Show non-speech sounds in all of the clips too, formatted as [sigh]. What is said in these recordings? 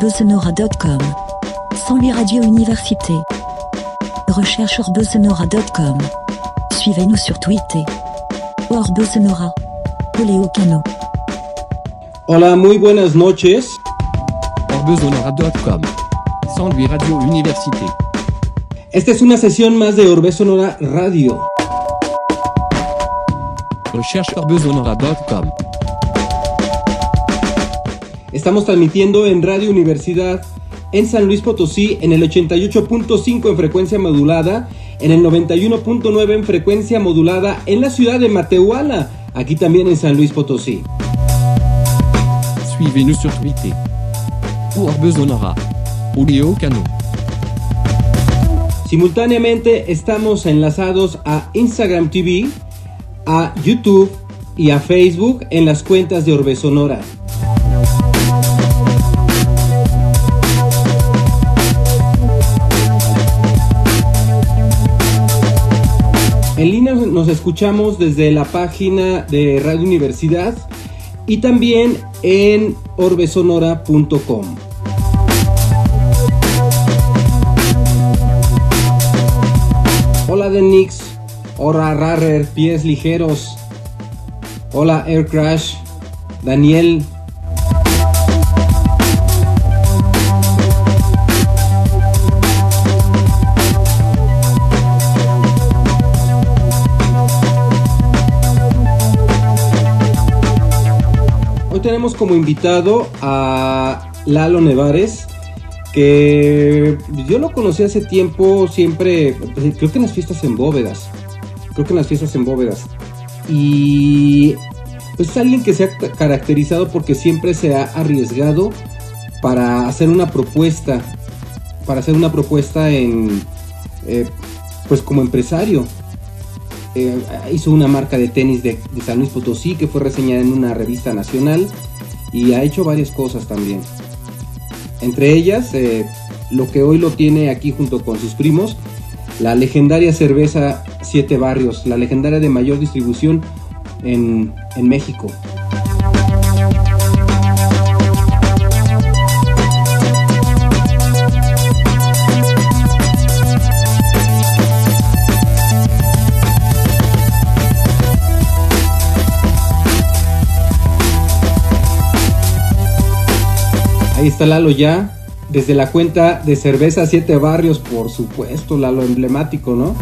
orbesonora.com. Sans lui Radio Université. Recherche orbesonora.com. Suivez-nous sur Twitter. Orbesonora. Oléo Cano. Hola, muy buenas noches. orbesonora.com. Sans lui Radio Université. Esta es una sesión más de Orbe Sonora Radio. Recherche orbesonora.com. Estamos transmitiendo en Radio Universidad en San Luis Potosí en el 88.5 en frecuencia modulada, en el 91.9 en frecuencia modulada en la ciudad de Matehuala, aquí también en San Luis Potosí. Suivez-nous sur Twitter. Orbesonora. Oléo Cano. Simultáneamente estamos enlazados a Instagram TV, a YouTube y a Facebook en las cuentas de Orbe Sonora. Nos escuchamos desde la página de Radio Universidad y también en orbesonora.com. Hola Denix, hola Rarrer, pies ligeros. Hola Air Crash, Daniel. Como invitado a Lalo Nevares, que yo lo conocí hace tiempo, siempre, pues, creo que en las fiestas en bóvedas, creo que en las fiestas en bóvedas. Y pues es alguien que se ha ca- caracterizado porque siempre se ha arriesgado para hacer una propuesta, para hacer una propuesta en, eh, pues como empresario. Eh, hizo una marca de tenis de San Luis Potosí que fue reseñada en una revista nacional y ha hecho varias cosas también. Entre ellas, eh, lo que hoy lo tiene aquí junto con sus primos, la legendaria cerveza Siete Barrios, la legendaria de mayor distribución en, en México. Ahí está Lalo ya, desde la cuenta de cerveza Siete Barrios, por supuesto, Lalo emblemático, ¿no?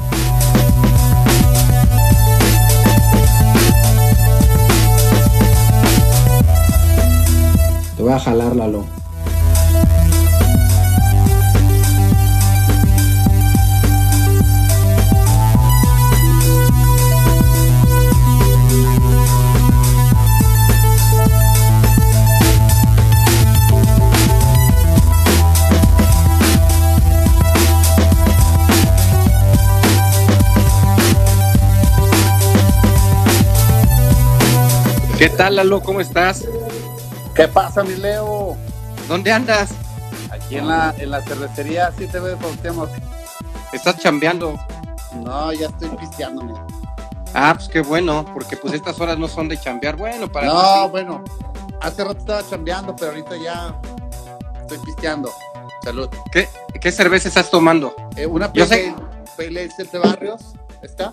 Te voy a jalar, Lalo. ¿Qué tal, Lalo? ¿Cómo estás? ¿Qué pasa, mi Leo? ¿Dónde andas? Aquí en la, en la cervecería, sí te ves, Cuauhtémoc. ¿Estás chambeando? No, ya estoy pisteando, mira. Ah, pues qué bueno, porque pues estas horas no son de chambear. Bueno, para No, ti bueno, hace rato estaba chambeando, pero ahorita ya estoy pisteando. Salud. ¿Qué, ¿Qué cerveza estás tomando? Eh, una Yo Pale sé- Pale Ale Siete Barrios, ¿está?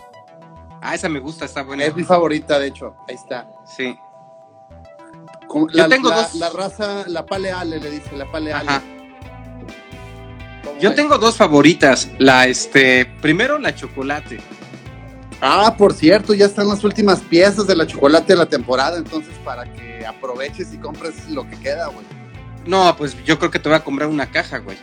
Ah, esa me gusta, está buena. Es mi favorita, de hecho. Ahí está. Sí. Como- Yo la, tengo la- dos. la raza, la Pale Ale le dice, la Pale Ale. Ajá. ¿Cómo Yo tengo dos favoritas. La, este, primero la chocolate. Ah, por cierto, ya están las últimas piezas de la chocolate de la temporada, entonces para que aproveches y compres lo que queda, güey. No, pues yo creo que te voy a comprar una caja, güey.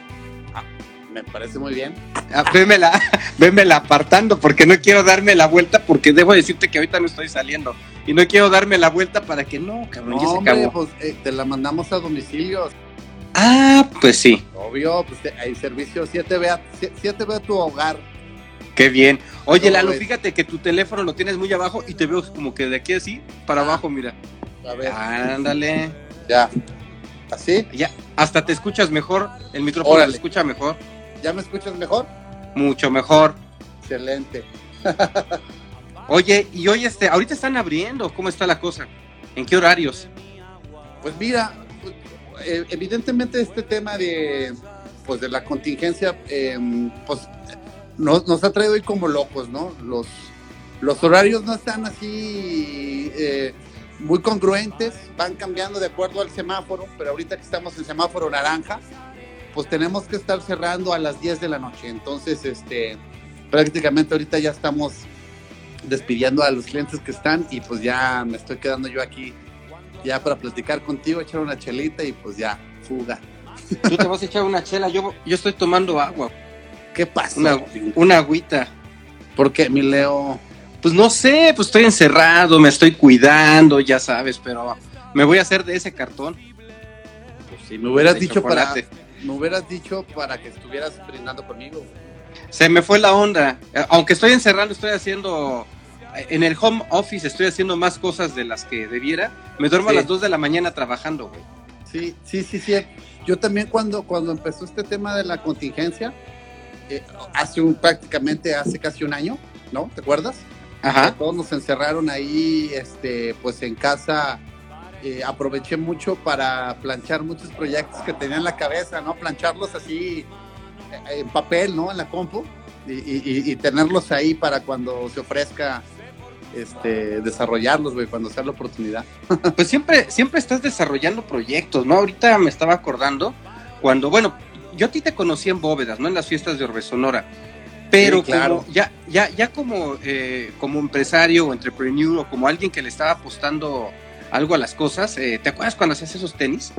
Me parece muy bien. Ah, vémela, [laughs] vémela apartando, porque no quiero darme la vuelta, porque debo decirte que ahorita no estoy saliendo. Y no quiero darme la vuelta para que no, cabrón, ya No, se hombre, acabó. pues eh, te la mandamos a domicilio. Ah, pues sí, Obvio, pues te- hay servicio 7B a, 7B a tu hogar. qué bien. Oye, ¿Cómo Lalo, ves? fíjate que tu teléfono lo tienes muy abajo y te veo como que de aquí así para abajo, mira. A ver, Ándale. ya. ¿Así? Ya, hasta te escuchas mejor, el micrófono Órale. se escucha mejor, ¿Ya me escuchas mejor? mucho mejor. Excelente. Oye, y hoy este, ahorita están abriendo, ¿cómo está la cosa? ¿En qué horarios? Pues mira, eh, evidentemente este tema de, pues, de la contingencia, eh, pues nos, nos, ha traído hoy como locos, ¿no? Los, los horarios no están así eh, muy congruentes, van cambiando de acuerdo al semáforo, pero ahorita que estamos en semáforo naranja, pues tenemos que estar cerrando a las 10 de la noche. Entonces, este, prácticamente ahorita ya estamos despidiendo a los clientes que están y pues ya me estoy quedando yo aquí ya para platicar contigo, echar una chelita y pues ya, fuga. Tú te vas a echar una chela, yo, yo estoy tomando agua. ¿Qué pasa? Una, una agüita. ¿Por qué, mi Leo? Pues no sé, pues estoy encerrado, me estoy cuidando, ya sabes, pero me voy a hacer de ese cartón. Pues si me hubieras dicho para me hubieras dicho para que estuvieras brindando conmigo. Se me fue la onda. Aunque estoy encerrado, estoy haciendo en el home office estoy haciendo más cosas de las que debiera. Me duermo sí. a las 2 de la mañana trabajando, güey. Sí, sí, sí, sí. Yo también cuando, cuando empezó este tema de la contingencia, eh, hace un, prácticamente hace casi un año, ¿no? ¿Te acuerdas? Ajá. Todos nos encerraron ahí, este, pues en casa. Eh, aproveché mucho para planchar muchos proyectos que tenía en la cabeza, ¿no? Plancharlos así eh, en papel, ¿no? En la compu y, y, y tenerlos ahí para cuando se ofrezca este, desarrollarlos, güey, cuando sea la oportunidad. [laughs] Pues siempre, siempre estás desarrollando proyectos, ¿no? Ahorita me estaba acordando cuando, bueno, yo a ti te conocí en Bóvedas, ¿no? En las fiestas de Orbe Sonora. Pero sí, claro. como, ya, ya, ya como, eh, como empresario o entrepreneur o como alguien que le estaba apostando algo a las cosas, eh, ¿te acuerdas cuando hacías esos tenis?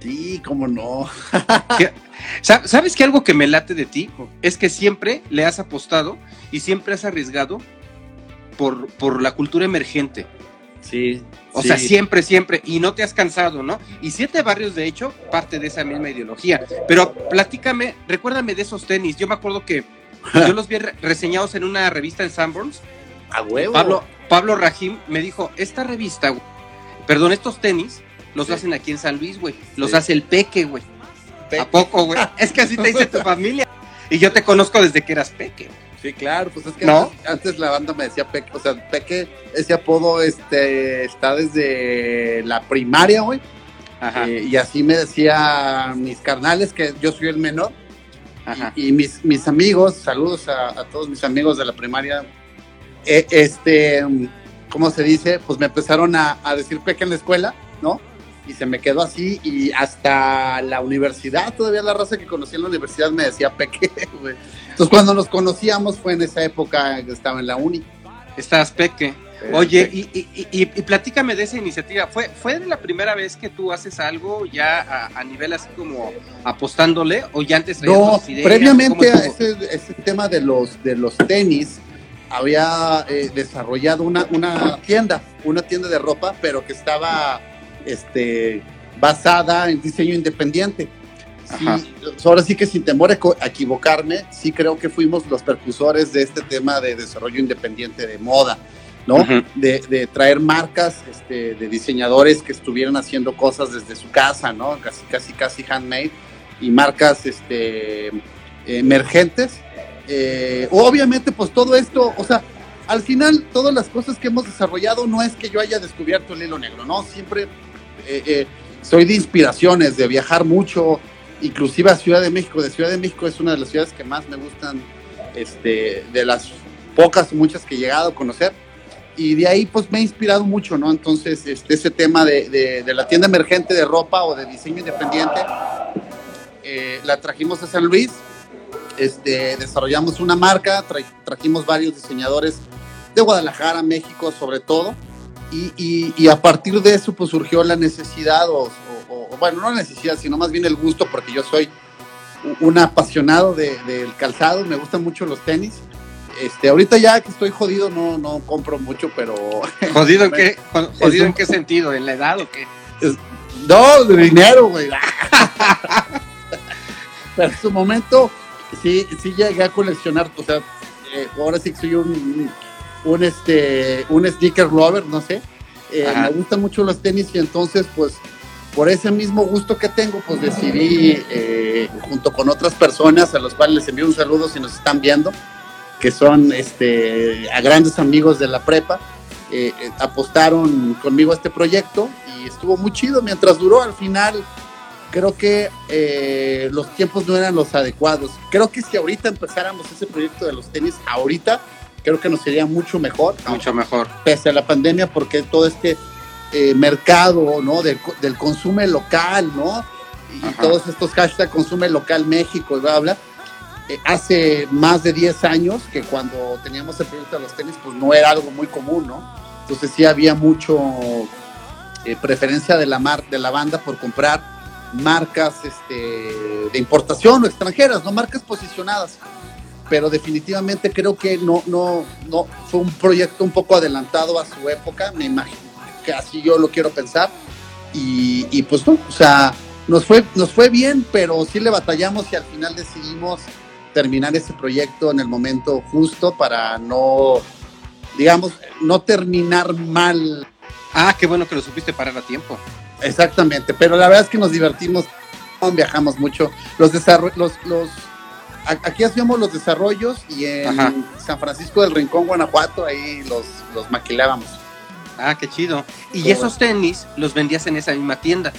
Sí, cómo no. [laughs] ¿Sabes que algo que me late de ti es que siempre le has apostado y siempre has arriesgado por, por la cultura emergente? Sí. O sí. sea, siempre, siempre. Y no te has cansado, ¿no? Y Siete Barrios, de hecho, parte de esa misma ideología. Pero platícame, recuérdame de esos tenis. Yo me acuerdo que [laughs] yo los vi re reseñados en una revista en Sanborns. A huevo. Pablo, Pablo Rahim me dijo, esta revista, perdón, estos tenis los Sí. hacen aquí en San Luis, güey. Los Sí. hace el Peque, güey. ¿A poco, güey? [laughs] Es que así te dice tu familia. Y yo te conozco desde que eras Peque. Sí, claro, pues es que ¿No? antes, antes la banda me decía Peque, o sea, Peque, ese apodo este, está desde la primaria, güey. Ajá, Eh, y así me decía mis carnales, que yo soy el menor, ajá. y, y mis, mis amigos, saludos a, a todos mis amigos de la primaria, eh, este, ¿cómo se dice? Pues me empezaron a, a decir Peque en la escuela, ¿no? Y se me quedó así, y hasta la universidad, todavía la raza que conocí en la universidad me decía Peque, [laughs] güey. Entonces cuando nos conocíamos fue en esa época que estaba en la uni. Estás Peque. Eh, Oye, y, y, y, y platícame de esa iniciativa. ¿Fue, ¿Fue la primera vez que tú haces algo ya a, a nivel así como apostándole o ya antes No, previamente ¿Cómo a ese, ese tema de los, de los tenis, había eh, desarrollado una, una tienda, una tienda de ropa, pero que estaba este, basada en diseño independiente. Sí, Ajá. ahora sí que sin temor a equivocarme, sí creo que fuimos los percusores de este tema de desarrollo independiente de moda, ¿no? De, de traer marcas este, de diseñadores que estuvieran haciendo cosas desde su casa, ¿no? Casi, casi, casi handmade y marcas este, emergentes. Eh, obviamente, pues todo esto, o sea, al final, todas las cosas que hemos desarrollado no es que yo haya descubierto el hilo negro, ¿no? Siempre eh, eh, soy de inspiraciones, de viajar mucho, inclusive a Ciudad de México. De Ciudad de México es una de las ciudades que más me gustan, este, de las pocas muchas que he llegado a conocer. Y de ahí pues me ha inspirado mucho, ¿no? Entonces, este, ese tema de, de- de la tienda emergente de ropa o de diseño independiente, eh, la trajimos a San Luis, este, desarrollamos una marca, tra- trajimos varios diseñadores de Guadalajara, México sobre todo, y, y- y a partir de eso pues surgió la necesidad, o, o- o- bueno, no la necesidad, sino más bien el gusto, porque yo soy un apasionado de- del calzado, me gustan mucho los tenis. Este, ahorita ya que estoy jodido no, no compro mucho, pero [laughs] ¿Jodido en qué, jo- jodido en qué sentido? ¿En la edad o qué? No, de dinero, güey. [laughs] Pero en su momento sí, sí llegué a coleccionar, o sea, eh, ahora sí que soy un, un, este, un sneaker lover, no sé. Eh, me gustan mucho los tenis y entonces, pues, por ese mismo gusto que tengo, pues decidí, eh, junto con otras personas a los cuales les envío un saludo si nos están viendo, que son este, a grandes amigos de la prepa, apostaron conmigo a este proyecto y estuvo muy chido mientras duró. Al final, creo que eh, los tiempos no eran los adecuados. Creo que si ahorita empezáramos ese proyecto de los tenis, ahorita, creo que nos sería mucho mejor. Mucho mejor. Pese a la pandemia, porque todo este eh, mercado, ¿no? Del, del consumo local, ¿no? Y Ajá. todos estos hashtags consume local México y bla, bla. eh, hace más de 10 años que cuando teníamos el proyecto de los tenis, pues no era algo muy común, ¿no? Entonces sí había mucho eh, preferencia de la, mar, de la banda por comprar marcas este, de importación o extranjeras, no marcas posicionadas. Pero definitivamente creo que no, no, no fue un proyecto un poco adelantado a su época, me imagino que así yo lo quiero pensar. Y, y pues no, o sea, nos fue, nos fue bien, pero sí le batallamos y al final decidimos terminar ese proyecto en el momento justo para no, digamos, no terminar mal Ah, qué bueno que lo supiste parar a tiempo. Exactamente, pero la verdad es que nos divertimos, viajamos mucho. Los desarrollos, los, los, aquí hacíamos los desarrollos y en Ajá. San Francisco del Rincón, Guanajuato, ahí los, los maquilábamos. Ah, qué chido. Y Todo esos tenis los vendías en esa misma tienda.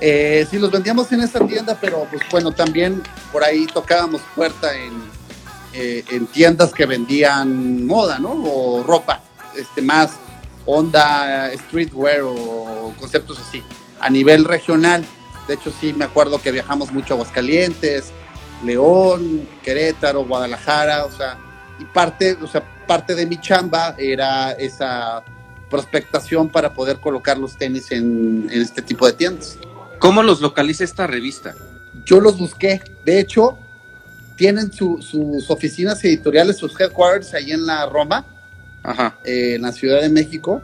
Eh, sí, los vendíamos en esa tienda, pero pues bueno, también por ahí tocábamos puerta en, eh, en tiendas que vendían moda, ¿no? O ropa, este, más onda streetwear o conceptos así, a nivel regional. De hecho, sí, me acuerdo que viajamos mucho a Aguascalientes, León, Querétaro, Guadalajara, o sea, y parte, o sea, parte de mi chamba era esa prospectación para poder colocar los tenis en, en este tipo de tiendas. ¿Cómo los localiza esta revista? Yo los busqué. De hecho, tienen su- sus oficinas editoriales, sus headquarters ahí en la Roma, Ajá. eh, en la Ciudad de México.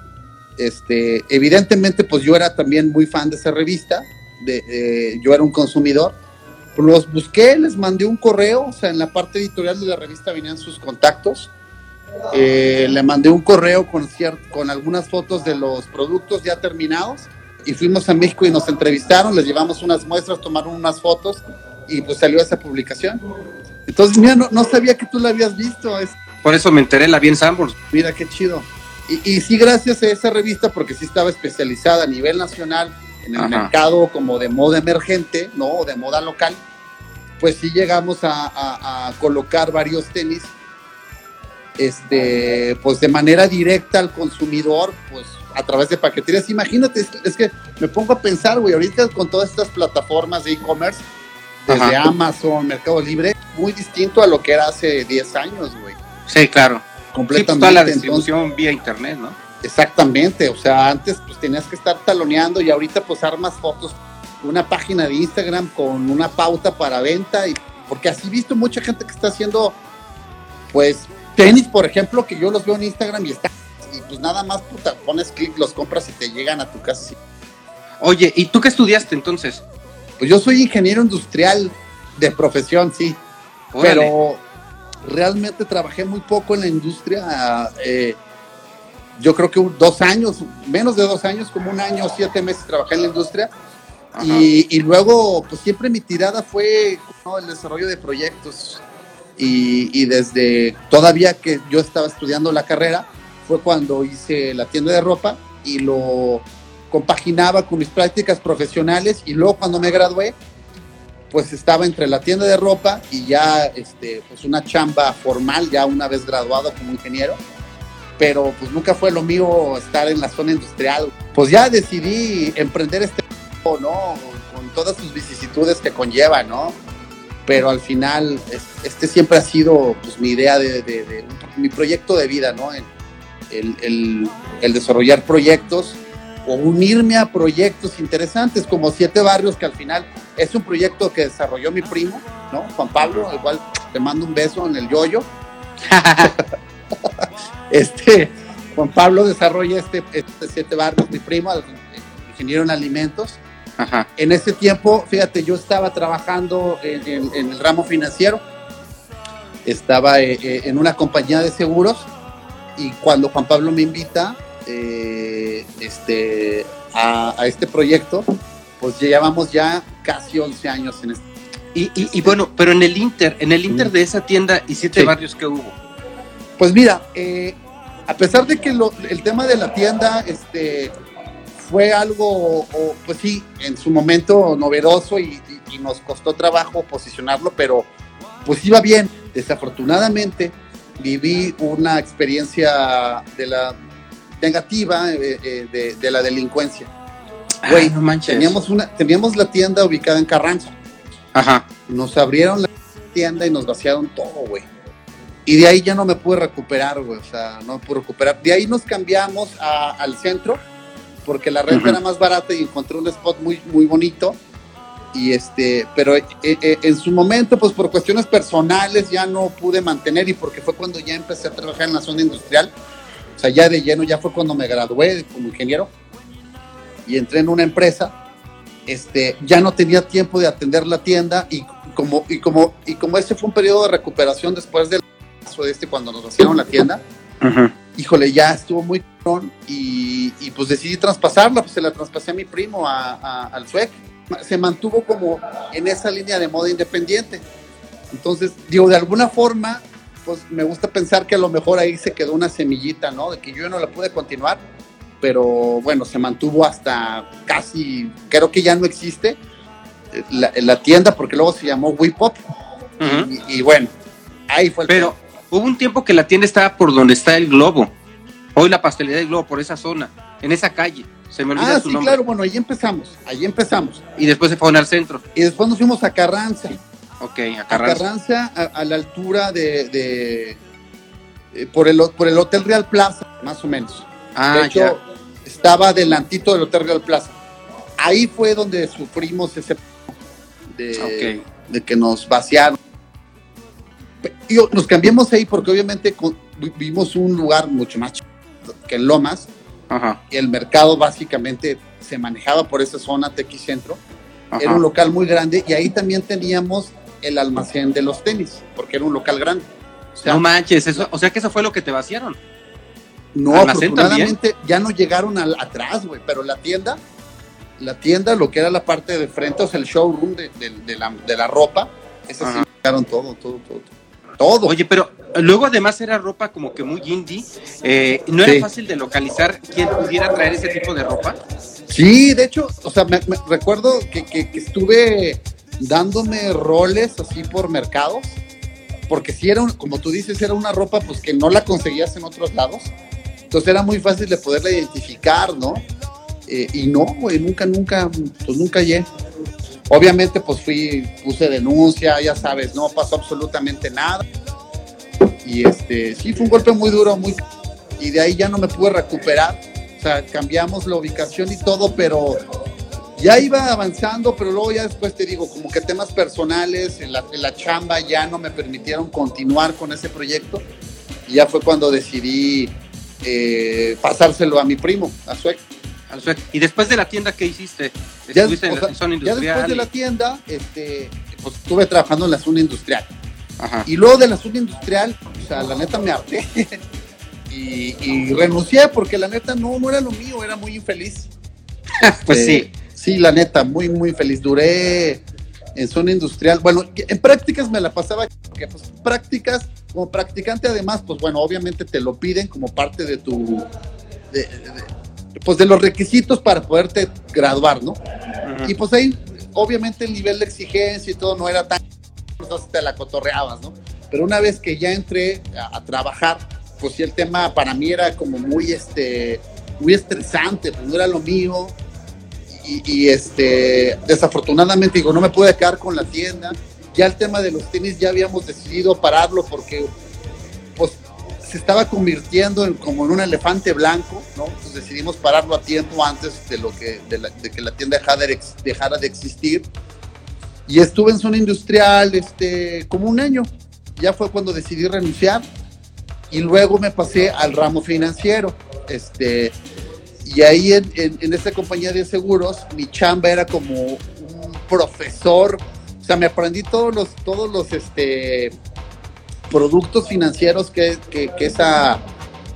Este, evidentemente, pues yo era también muy fan de esa revista. De, eh, yo era un consumidor. Los busqué, les mandé un correo, o sea, en la parte editorial de la revista venían sus contactos. Eh, le mandé un correo con, con algunas fotos de los productos ya terminados y fuimos a México y nos entrevistaron, les llevamos unas muestras, tomaron unas fotos y pues salió esa publicación. Entonces, mira, no, no sabía que tú la habías visto, es, Por eso me enteré, la vi en Sanborns. mira qué chido. Y, y sí, gracias a esa revista, porque sí estaba especializada a nivel nacional en el Ajá. mercado como de moda emergente, ¿no? O de moda local, pues sí llegamos a, a- a colocar varios tenis, este, pues de manera directa al consumidor, pues a través de paqueterías. Imagínate, es, es que me pongo a pensar, güey, ahorita con todas estas plataformas de e-commerce, desde Ajá. Amazon, Mercado Libre, muy distinto a lo que era hace 10 años, güey. Sí, claro. Sí, pues, Completamente. toda la Entonces, distribución vía internet, ¿no? Exactamente, o sea, antes pues tenías que estar taloneando y ahorita pues armas fotos, una página de Instagram con una pauta para venta y porque así he visto mucha gente que está haciendo pues tenis, por ejemplo, que yo los veo en Instagram y está y pues nada más puta, pones clic, los compras y te llegan a tu casa. Oye, ¿y tú qué estudiaste entonces? Pues yo soy ingeniero industrial de profesión, sí, Órale. pero realmente trabajé muy poco en la industria. eh, yo creo que un- dos años, menos de dos años, como un año, siete meses trabajé en la industria. Y luego, pues siempre mi tirada fue ¿no? el desarrollo de proyectos. Y, y desde todavía que yo estaba estudiando la carrera, fue cuando hice la tienda de ropa y lo compaginaba con mis prácticas profesionales. Y luego cuando me gradué, pues estaba entre la tienda de ropa y ya este, pues una chamba formal, ya una vez graduado como ingeniero. Pero pues nunca fue lo mío estar en la zona industrial. Pues ya decidí emprender este ¿no? Con todas sus vicisitudes que conlleva, ¿no? Pero al final, es- este siempre ha sido pues, mi idea de, de- de- mi proyecto de vida, ¿no? El- el- el desarrollar proyectos o unirme a proyectos interesantes como Siete Barrios, que al final es un proyecto que desarrolló mi primo, ¿no? Juan Pablo, al cual te mando un beso en el yoyo. [laughs] Este, Juan Pablo desarrolla este, este Siete Barrios, mi primo, ingeniero en alimentos. Ajá. En ese tiempo, fíjate, yo estaba trabajando en, en- en el ramo financiero, estaba eh, eh, en una compañía de seguros y cuando Juan Pablo me invita eh, este, a, a este proyecto, pues llevamos ya casi 11 años en este. Y, y- y bueno, pero en el Inter, en el Inter de esa tienda y siete Sí. barrios que hubo. Pues mira, eh, a pesar de que lo- el tema de la tienda este, fue algo, o, pues sí, en su momento novedoso y, y- y nos costó trabajo posicionarlo, pero pues iba bien. Desafortunadamente viví una experiencia de la negativa eh, eh, de, de la delincuencia. Güey, no manches. Teníamos, una, teníamos la tienda ubicada en Carranza. Ajá. Nos abrieron la tienda y nos vaciaron todo, güey. Y de ahí ya no me pude recuperar, güey. O sea, no me pude recuperar. De ahí nos cambiamos a- al centro porque la renta Ujú. era más barata y encontré un spot muy, muy bonito. Y este, pero eh, eh, en su momento, pues por cuestiones personales ya no pude mantener y porque fue cuando ya empecé a trabajar en la zona industrial. Sea, ya de lleno, ya fue cuando me gradué como ingeniero y entré en una empresa. Este, ya no tenía tiempo de atender la tienda y como, y como, y como ese fue un periodo de recuperación después del caso de este cuando nos vaciaron la tienda, Ujú. híjole, ya estuvo muy y, y, pues decidí traspasarla, pues se la traspasé a mi primo, a, a- al SUEC. Se mantuvo como en esa línea de moda independiente. Entonces, digo, de alguna forma, pues me gusta pensar que a lo mejor ahí se quedó una semillita, ¿no? De que yo no la pude continuar, pero bueno, se mantuvo hasta casi, creo que ya no existe eh, la, la tienda porque luego se llamó Wipop Ujú. y, y bueno, ahí fue el Pero hubo un tiempo que la tienda estaba por donde está el globo. Hoy la pastelería del globo, por esa zona, en esa calle. Se me olvida Ah, su sí, nombre. claro, bueno, ahí empezamos, ahí empezamos. Y después se fueron al centro. Y después nos fuimos a Carranza, Ok, a a Carranza. Carranza, a, a la altura de, de- eh, por, el, por el Hotel Real Plaza, más o menos. Ah, de hecho, ya. estaba adelantito del Hotel Real Plaza. Ahí fue donde sufrimos ese de, que nos vaciaron. Y nos cambiamos ahí porque obviamente con- vi- vimos un lugar mucho más que en Lomas. Ajá. y el mercado básicamente se manejaba por esa zona Tequis Centro. ajá. Era un local muy grande y ahí también teníamos el almacén de los tenis, porque era un local grande. O sea, no manches, eso, o sea que eso fue lo que te vaciaron. no, ¿almacén afortunadamente ya no llegaron al, atrás, güey, pero la tienda, la tienda, lo que era la parte de frente, o sea, el showroom de, de- de la, de la ropa, esa sí llegaron todo, todo, todo. Todo. Oye, pero luego además era ropa como que muy indie. eh, ¿No era Sí. fácil de localizar quién pudiera traer ese tipo de ropa? Sí, de hecho, o sea, me, me- recuerdo que, que- que estuve dándome roles así por mercados, porque si era, como tú dices, era una ropa pues que no la conseguías en otros lados, entonces era muy fácil de poderla identificar, ¿no? Eh, y no, güey, nunca, nunca, pues nunca llegué. Obviamente, pues fui, puse denuncia, ya sabes, no pasó absolutamente nada. Y este, sí, fue un golpe muy duro, muy... Y de ahí ya no me pude recuperar. O sea, cambiamos la ubicación y todo, pero ya iba avanzando, pero luego ya después te digo, como que temas personales, en la, en la chamba ya no me permitieron continuar con ese proyecto. Y ya fue cuando decidí eh, pasárselo a mi primo, a Suec. Y después de la tienda, ¿qué hiciste? Ya, Estuviste en o la sea, zona ya después industrial. de la tienda, este, pues estuve trabajando en la zona industrial. Ajá. Y luego de la zona industrial, o sea, la neta me harté. [laughs] y, y renuncié porque la neta no, no era lo mío, era muy infeliz. [laughs] Pues Eh, sí. Sí, la neta, muy, muy feliz. Duré en zona industrial. Bueno, en prácticas me la pasaba, que pues prácticas, como practicante además, pues bueno, obviamente te lo piden como parte de tu, de- de- pues de los requisitos para poderte graduar, ¿no? Y pues ahí, obviamente el nivel de exigencia y todo no era tan, entonces te la cotorreabas, ¿no? Pero una vez que ya entré a, a trabajar, pues sí el tema para mí era como muy, este, muy estresante, pues no era lo mío. Y, este, desafortunadamente digo, no me pude quedar con la tienda. Ya el tema de los tenis ya habíamos decidido pararlo porque pues se estaba convirtiendo en, como en un elefante blanco, ¿no? Entonces decidimos pararlo a tiempo antes de, lo que, de, la- que la tienda dejara de, dejara de existir. Y estuve en zona industrial este, como un año. Ya fue cuando decidí renunciar. Y luego me pasé al ramo financiero. Este, y ahí en, en, en esta compañía de seguros, mi chamba era como un profesor. O sea, me aprendí todos los, todos los este, productos financieros que, que, que esa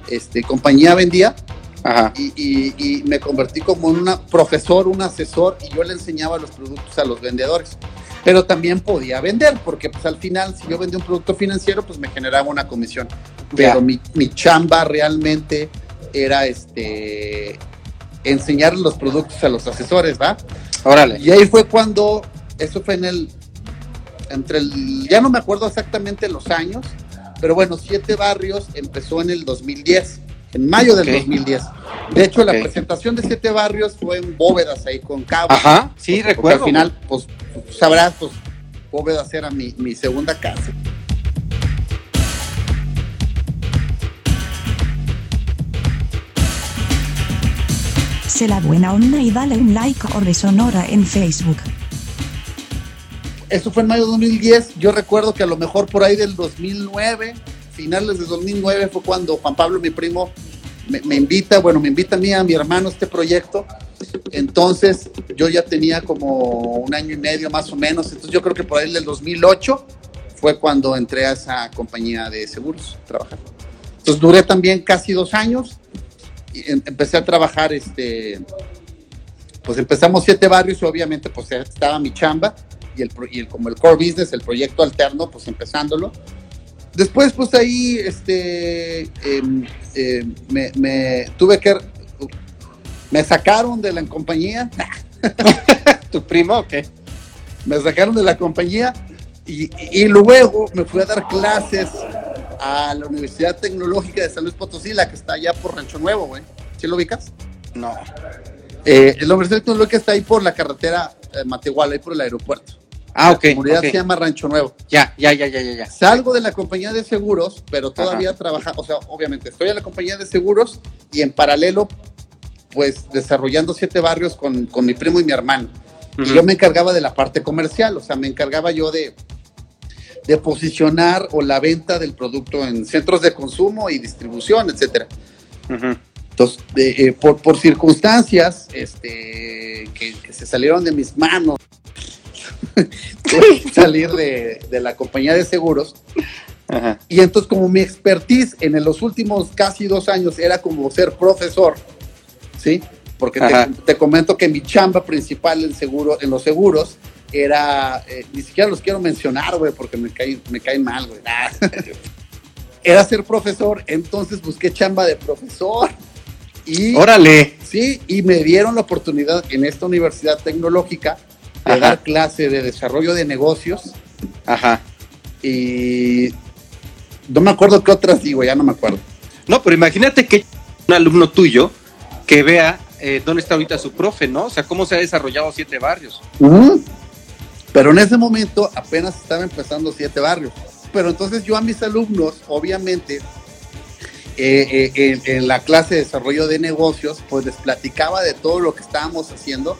este, compañía vendía. Ajá. Y, y- y me convertí como un profesor, un asesor, y yo le enseñaba los productos a los vendedores. Pero también podía vender, porque pues al final, si yo vendía un producto financiero, pues me generaba una comisión. Pero mi, mi chamba realmente era este enseñar los productos a los asesores, ¿va? Órale. Y ahí fue cuando, eso fue en el, entre el, ya no me acuerdo exactamente los años, pero bueno, Siete Barrios empezó en el 2010, en mayo del Ok. 2010. De hecho, la Ok. presentación de Siete Barrios fue en Bóvedas ahí con Cabo. Ajá, sí, Porque recuerdo. al final, pues sabrás, pues Bóvedas era mi, mi segunda casa. Sé la buena onda y dale un like o resonora en Facebook. Eso fue en mayo de 2010. Yo recuerdo que a lo mejor por ahí del 2009, finales de 2009, fue cuando Juan Pablo, mi primo, me, me invita, bueno, me invita a mí, a mi hermano, a este proyecto. Entonces, yo ya tenía como un año y medio más o menos. Entonces, yo creo que por ahí del 2008 fue cuando entré a esa compañía de seguros a trabajar. Entonces, duré también casi dos años. Em- empecé a trabajar, este, pues empezamos siete barrios y obviamente pues estaba mi chamba y el, y el- como el core business, el proyecto alterno, pues empezándolo. Después pues ahí este, em, em, me, me tuve que, me sacaron de la compañía, [laughs] ¿Tu primo o qué? me sacaron de la compañía y- y luego me fui a dar clases a la Universidad Tecnológica de San Luis Potosí, la que está allá por Rancho Nuevo, güey. ¿Sí lo ubicas? No. Eh, la Universidad Tecnológica está ahí por la carretera eh, Matehuala, ahí por el aeropuerto. Ah, ok. La comunidad ok. se llama Rancho Nuevo. Ya, ya, ya, ya, ya, ya. Salgo de la compañía de seguros, pero todavía trabaja, o sea, obviamente estoy en la compañía de seguros y en paralelo, pues desarrollando siete barrios con, con mi primo y mi hermano. Y Ujú. yo me encargaba de la parte comercial, o sea, me encargaba yo de, de posicionar o la venta del producto en centros de consumo y distribución, etcétera. Ujú. Entonces, de, eh, por, por circunstancias este, que, que se salieron de mis manos, [laughs] [laughs] salir de, de la compañía de seguros. Ajá. Y entonces, como mi expertise en los últimos casi dos años era como ser profesor, ¿sí? Porque te, te comento que mi chamba principal en, seguro, en los seguros era, eh, ni siquiera los quiero mencionar, güey, porque me caen me caen mal, güey. [laughs] Era ser profesor, entonces busqué chamba de profesor. Y, Órale. sí, y me dieron la oportunidad en esta universidad tecnológica de Ajá. dar clase de desarrollo de negocios Ajá. y no me acuerdo qué otras digo, ya no me acuerdo. No, pero imagínate que un alumno tuyo que vea eh, dónde está ahorita su profe, ¿no? O sea, cómo se ha desarrollado siete barrios. Pero en ese momento apenas estaba empezando siete barrios. Pero entonces yo a mis alumnos, obviamente, eh, eh, en, en la clase de desarrollo de negocios, pues les platicaba de todo lo que estábamos haciendo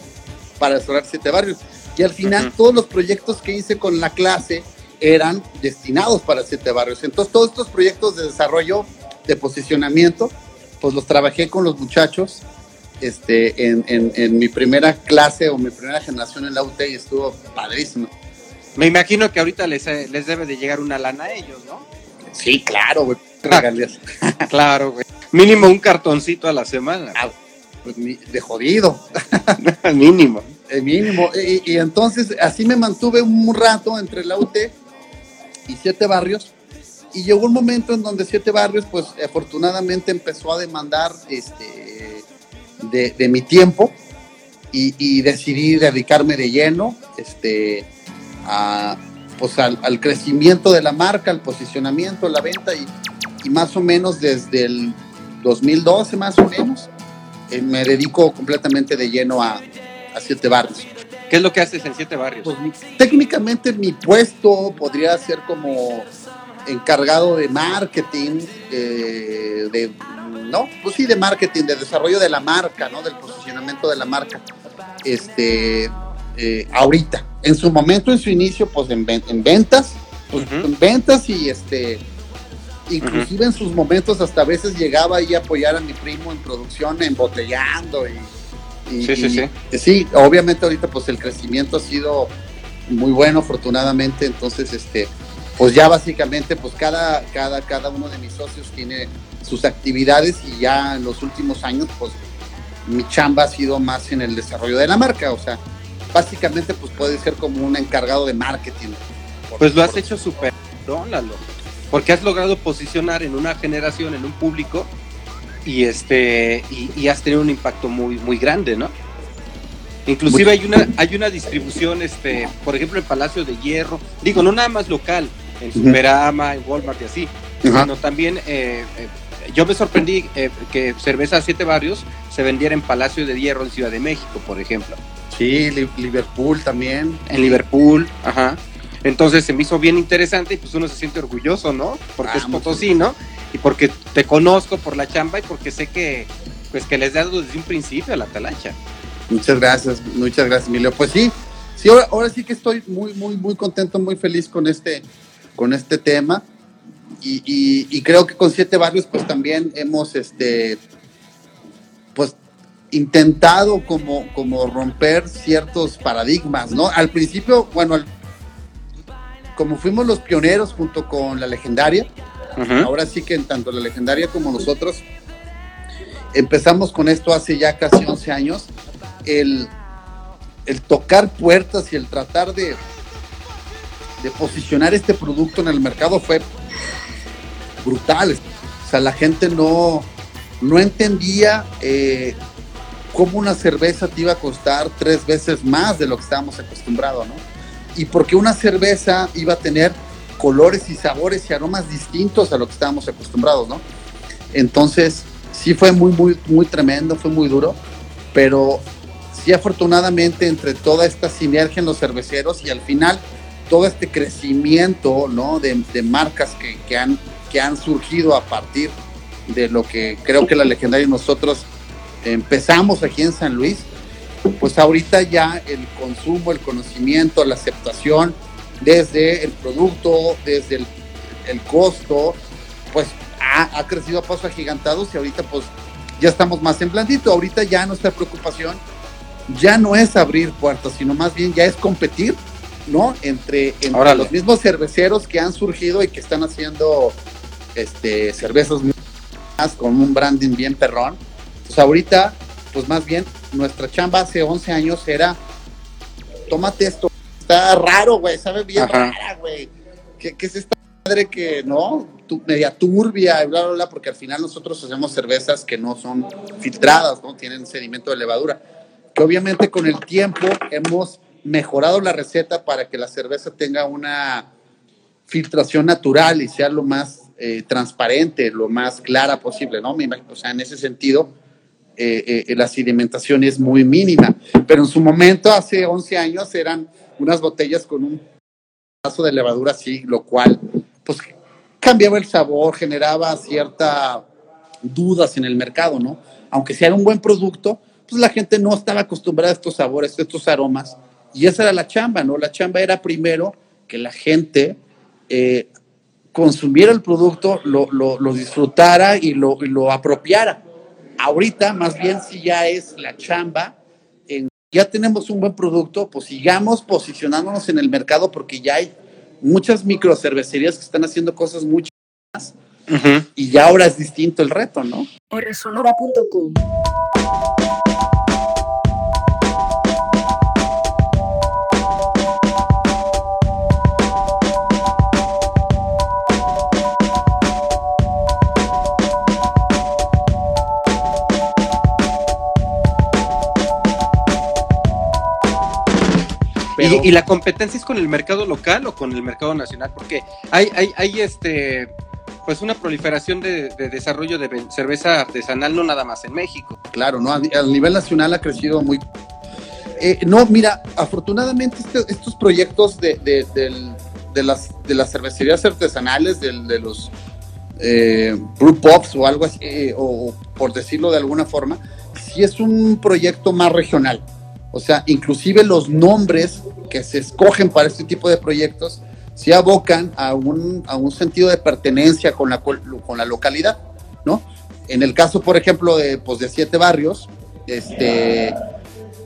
para desarrollar siete barrios. Y al final Ujú. todos los proyectos que hice con la clase eran destinados para siete barrios. Entonces todos estos proyectos de desarrollo, de posicionamiento, pues los trabajé con los muchachos este, en, en- en mi primera clase o mi primera generación en la UT y estuvo padrísimo. Me imagino que ahorita les, eh, les debe de llegar una lana a ellos, ¿no? Sí, claro, güey. Regalías. [laughs] claro, güey. Mínimo un cartoncito a la semana. Ah, Pues, de jodido, [laughs] Mínimo. el mínimo. Y, y entonces así me mantuve un rato entre la UT y Siete Barrios. Y llegó un momento en donde Siete Barrios, pues afortunadamente empezó a demandar este, de, de mi tiempo y, y decidí dedicarme de lleno este, a, pues, al, al crecimiento de la marca, al posicionamiento, la venta y, y más o menos desde el 2012 más o menos eh, me dedico completamente de lleno a, a Siete Barrios. ¿Qué es lo que haces en siete barrios? Pues, técnicamente mi puesto podría ser como encargado de marketing, eh, de, no, pues sí, de marketing, de desarrollo de la marca, ¿no? Del posicionamiento de la marca. Este, eh, ahorita, en su momento, en su inicio, pues en, ven- en ventas, pues en ventas y este, inclusive en sus momentos hasta a veces llegaba ahí a apoyar a mi primo en producción, embotellando y, y- Sí, sí, sí. sí, obviamente ahorita pues el crecimiento ha sido muy bueno afortunadamente, entonces este pues ya básicamente pues cada cada cada uno de mis socios tiene sus actividades y ya en los últimos años pues mi chamba ha sido más en el desarrollo de la marca, o sea, básicamente pues puede ser como un encargado de marketing. Por- Pues lo has por- hecho súper, ¿no, Lalo? Porque has logrado posicionar en una generación, en un público, y este y, y has tenido un impacto muy muy grande, ¿no? Inclusive hay una hay una distribución, este, por ejemplo, en Palacio de Hierro, digo, no nada más local, en. Superama, en Walmart y así, sino también eh, eh, yo me sorprendí eh, que cerveza Siete Barrios se vendiera en Palacio de Hierro en Ciudad de México, por ejemplo, Sí, Li- Liverpool también. en Liverpool, ajá. Entonces se me hizo bien interesante y pues uno se siente orgulloso, ¿no? Porque Ah, es Potosí, ¿no? Y porque te conozco por la chamba y porque sé que pues que les he dado desde un principio a la talacha. Muchas gracias, muchas gracias, Emilio. Pues sí, sí, ahora, ahora sí que estoy muy, muy, muy contento, muy feliz con este, con este tema. Y, y- y creo que con Siete Barrios, pues también hemos, este, pues, intentado como, como romper ciertos paradigmas, ¿no? Al principio, bueno, al- como fuimos los pioneros junto con la legendaria, ahora sí que en tanto la legendaria como nosotros empezamos con esto hace ya casi 11 años, el, el tocar puertas y el tratar de, de posicionar este producto en el mercado fue brutal. O sea, la gente no, no entendía eh, cómo una cerveza te iba a costar tres veces más de lo que estábamos acostumbrados, ¿no? Y porque una cerveza iba a tener colores y sabores y aromas distintos a lo que estábamos acostumbrados, ¿no? Entonces, sí fue muy, muy, muy tremendo, fue muy duro, pero sí afortunadamente entre toda esta sinergia en los cerveceros y al final todo este crecimiento, ¿no? De, marcas que, han, que han surgido a partir de lo que creo que la legendaria y nosotros empezamos aquí en San Luis, pues ahorita ya el consumo, el conocimiento, la aceptación desde el producto, desde el, costo, pues ha, ha crecido a pasos agigantados y ahorita pues ya estamos más en blandito. Ahorita ya nuestra preocupación ya no es abrir puertas, sino más bien ya es competir, ¿no? Entre, entre los mismos cerveceros que han surgido y que están haciendo este, cervezas más con un branding bien perrón. Pues ahorita, pues más bien, nuestra chamba hace 11 años era, tómate esto, está raro, güey, sabe bien Ajá. rara, güey. ¿Qué, qué es esta madre que, no? Tu- media turbia, y bla, bla, bla, porque al final nosotros hacemos cervezas que no son filtradas, ¿no? Tienen sedimento de levadura. Que obviamente con el tiempo hemos mejorado la receta para que la cerveza tenga una filtración natural y sea lo más eh, transparente, lo más clara posible, ¿no? Me imagino, o sea, en ese sentido, eh, eh, la sedimentación es muy mínima. Pero en su momento, hace 11 años, eran unas botellas con un pedazo de levadura así, lo cual, pues, cambiaba el sabor, generaba cierta dudas en el mercado, ¿no? Aunque sea un buen producto, pues la gente no estaba acostumbrada a estos sabores, a estos aromas. Y esa era la chamba, ¿no? La chamba era primero que la gente eh, consumiera el producto, lo, lo- lo disfrutara y lo, y lo apropiara. Ahorita, más bien, si ya es la chamba, en- ya tenemos un buen producto, pues sigamos posicionándonos en el mercado porque ya hay muchas microcervecerías que están haciendo cosas mucho más y ya ahora es distinto el reto, ¿no? Pero- ¿Y, y la competencia es con el mercado local o con el mercado nacional? Porque hay, hay, hay este pues una proliferación de, de desarrollo de cerveza artesanal, no nada más en México. Claro, ¿no? A, a nivel nacional ha crecido muy... Eh, no, mira, afortunadamente este- estos proyectos de, de- del- de las, de las cervecerías artesanales, de, los eh, brew pubs o algo así, eh, o por decirlo de alguna forma, sí es un proyecto más regional. O sea, inclusive los nombres que se escogen para este tipo de proyectos sí abocan a un, a un sentido de pertenencia con la, con la localidad, ¿no? En el caso, por ejemplo, de, pues, de Siete Barrios, este,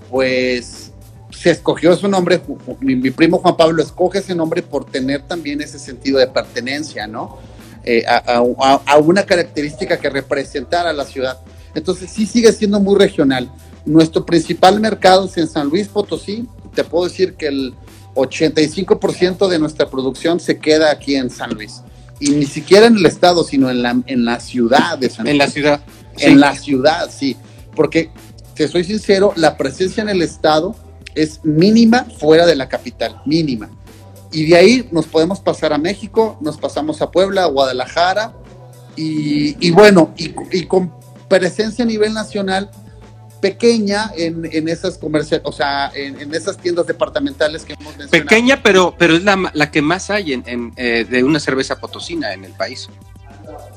pues se escogió su nombre, mi, primo Juan Pablo escoge ese nombre por tener también ese sentido de pertenencia, ¿no? Eh, a- a una característica que representara a la ciudad. Entonces sí sigue siendo muy regional. Nuestro principal mercado es en San Luis Potosí. Te puedo decir que el 85% de nuestra producción se queda aquí en San Luis. Y ni siquiera en el estado, sino en la, en la ciudad de San Luis. En la ciudad. Sí. En la ciudad, sí. Porque, te soy sincero, la presencia en el estado es mínima fuera de la capital, mínima. Y de ahí nos podemos pasar a México, nos pasamos a Puebla, a Guadalajara, y, y bueno, y, y con presencia a nivel nacional pequeña en, en esas comerciales, o sea, en, en esas tiendas departamentales que hemos mencionado. Pequeña, pero, pero es la, la que más hay en, en, eh, de una cerveza potosina en el país.